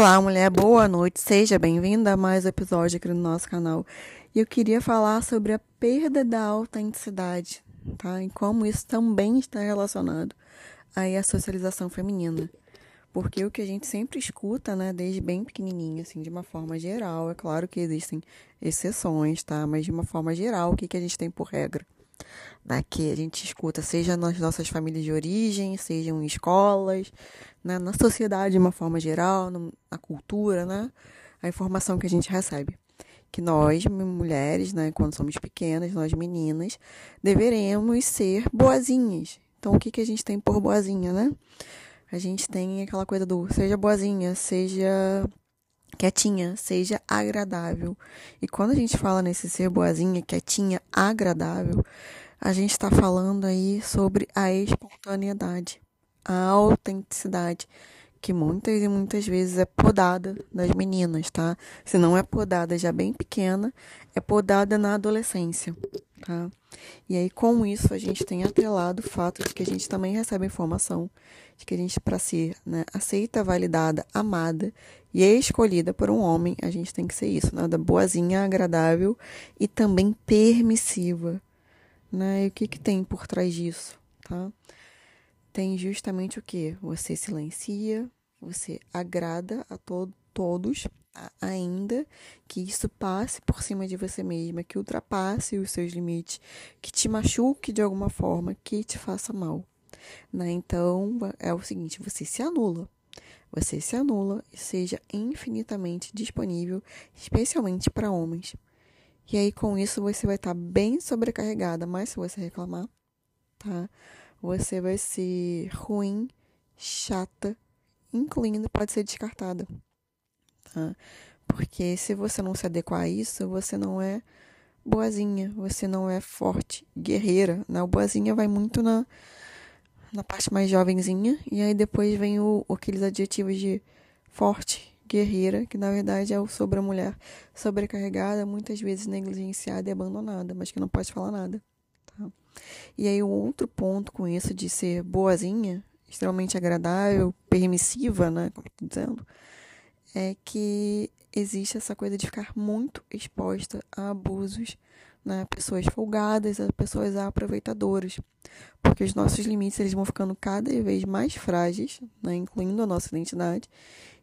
Olá, mulher, boa noite, seja bem-vinda a mais um episódio aqui no nosso canal. E eu queria falar sobre a perda da autenticidade, tá? E como isso também está relacionado aí à socialização feminina. Porque o que a gente sempre escuta, né, desde bem pequenininho, assim, de uma forma geral, é claro que existem exceções, tá? Mas de uma forma geral, o que, que a gente tem por regra? Né, que a gente escuta, seja nas nossas famílias de origem, sejam em escolas, né, na sociedade de uma forma geral, na cultura, né, a informação que a gente recebe. Que nós, mulheres, né, quando somos pequenas, nós meninas, deveremos ser boazinhas. Então, o que, que a gente tem por boazinha, né? A gente tem aquela coisa do seja boazinha, seja quietinha, seja agradável. E quando a gente fala nesse ser boazinha, quietinha, agradável, a gente está falando aí sobre a espontaneidade, a autenticidade, que muitas e muitas vezes é podada das meninas, tá? Se não é podada já bem pequena, é podada na adolescência, tá? E aí com isso a gente tem atrelado o fato de que a gente também recebe informação de que a gente para ser né, aceita, validada, amada e escolhida por um homem, a gente tem que ser isso, nada né? boazinha, agradável e também permissiva, né? E o que que tem por trás disso, tá? Tem justamente o que? Você silencia, você agrada a to todos, ainda que isso passe por cima de você mesma, que ultrapasse os seus limites, que te machuque de alguma forma, que te faça mal. Né? Então, é o seguinte: você se anula. Você se anula e seja infinitamente disponível, especialmente para homens. E aí, com isso, você vai estar tá bem sobrecarregada, mas se você reclamar, tá? Você vai ser ruim, chata, incluindo pode ser descartada, tá? Porque se você não se adequar a isso, você não é boazinha, você não é forte, guerreira, né? O boazinha vai muito na na parte mais jovenzinha, e aí depois vem o, aqueles adjetivos de forte, guerreira, que na verdade é o sobre a mulher sobrecarregada, muitas vezes negligenciada e abandonada, mas que não pode falar nada. Tá? E aí o outro ponto com isso de ser boazinha, extremamente agradável, permissiva, né, como estou dizendo, é que existe essa coisa de ficar muito exposta a abusos né, pessoas folgadas, pessoas aproveitadoras, porque os nossos limites eles vão ficando cada vez mais frágeis, né, incluindo a nossa identidade,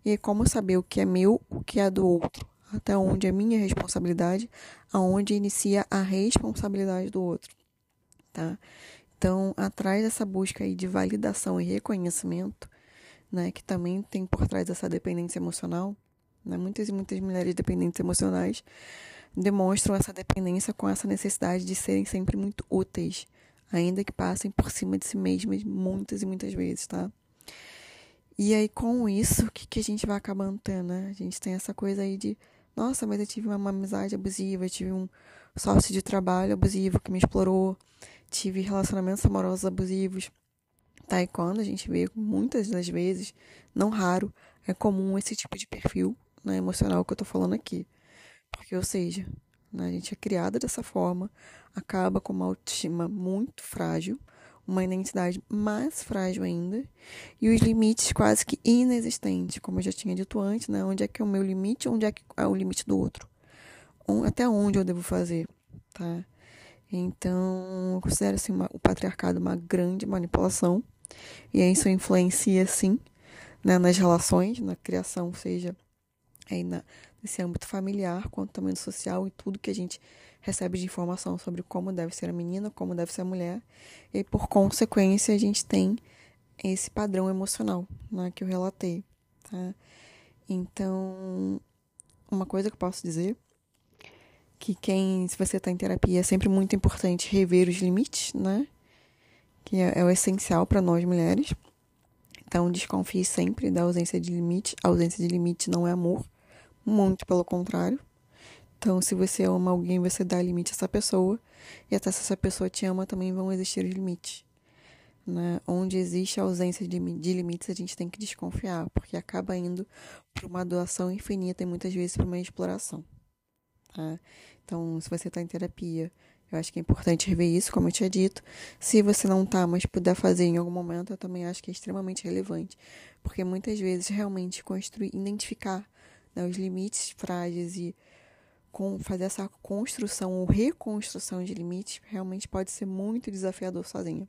e como saber o que é meu, o que é do outro, até onde é minha responsabilidade, aonde inicia a responsabilidade do outro, tá? Então, atrás dessa busca aí de validação e reconhecimento, né, que também tem por trás essa dependência emocional, né, muitas e muitas mulheres dependentes emocionais demonstram essa dependência com essa necessidade de serem sempre muito úteis, ainda que passem por cima de si mesmas muitas e muitas vezes, tá? E aí, com isso, o que, que a gente vai acabando tendo, né? A gente tem essa coisa aí de, nossa, mas eu tive uma amizade abusiva, eu tive um sócio de trabalho abusivo que me explorou, tive relacionamentos amorosos abusivos. Tá? E quando a gente vê, muitas das vezes, não raro, é comum esse tipo de perfil né, emocional que eu tô falando aqui. Porque, ou seja, né, a gente é criada dessa forma, acaba com uma autoestima muito frágil, uma identidade mais frágil ainda, e os limites quase que inexistentes, como eu já tinha dito antes, né? Onde é que é o meu limite, onde é que é o limite do outro? Até onde eu devo fazer, tá? Então, eu considero assim, uma, o patriarcado uma grande manipulação, e isso influencia, sim, né, nas relações, na criação, seja aí na, nesse âmbito familiar, quanto também no social e tudo que a gente recebe de informação sobre como deve ser a menina, como deve ser a mulher, e por consequência a gente tem esse padrão emocional né, que eu relatei. Tá? Então, uma coisa que eu posso dizer que quem, se você está em terapia, é sempre muito importante rever os limites, né? Que é, é o essencial para nós mulheres. Então, desconfie sempre da ausência de limite. A ausência de limite não é amor. Muito pelo contrário. Então, se você ama alguém, você dá limite a essa pessoa. E até se essa pessoa te ama, também vão existir os limites. Né? Onde existe a ausência de, de limites, a gente tem que desconfiar, porque acaba indo para uma doação infinita e muitas vezes para uma exploração. Tá? Então, se você está em terapia Eu acho que é importante rever isso, como eu tinha dito. Se você não tá, mas puder fazer em algum momento, eu também acho que é extremamente relevante. Porque muitas vezes realmente construir, identificar né, os limites frágeis e com, fazer essa construção ou reconstrução de limites realmente pode ser muito desafiador sozinha.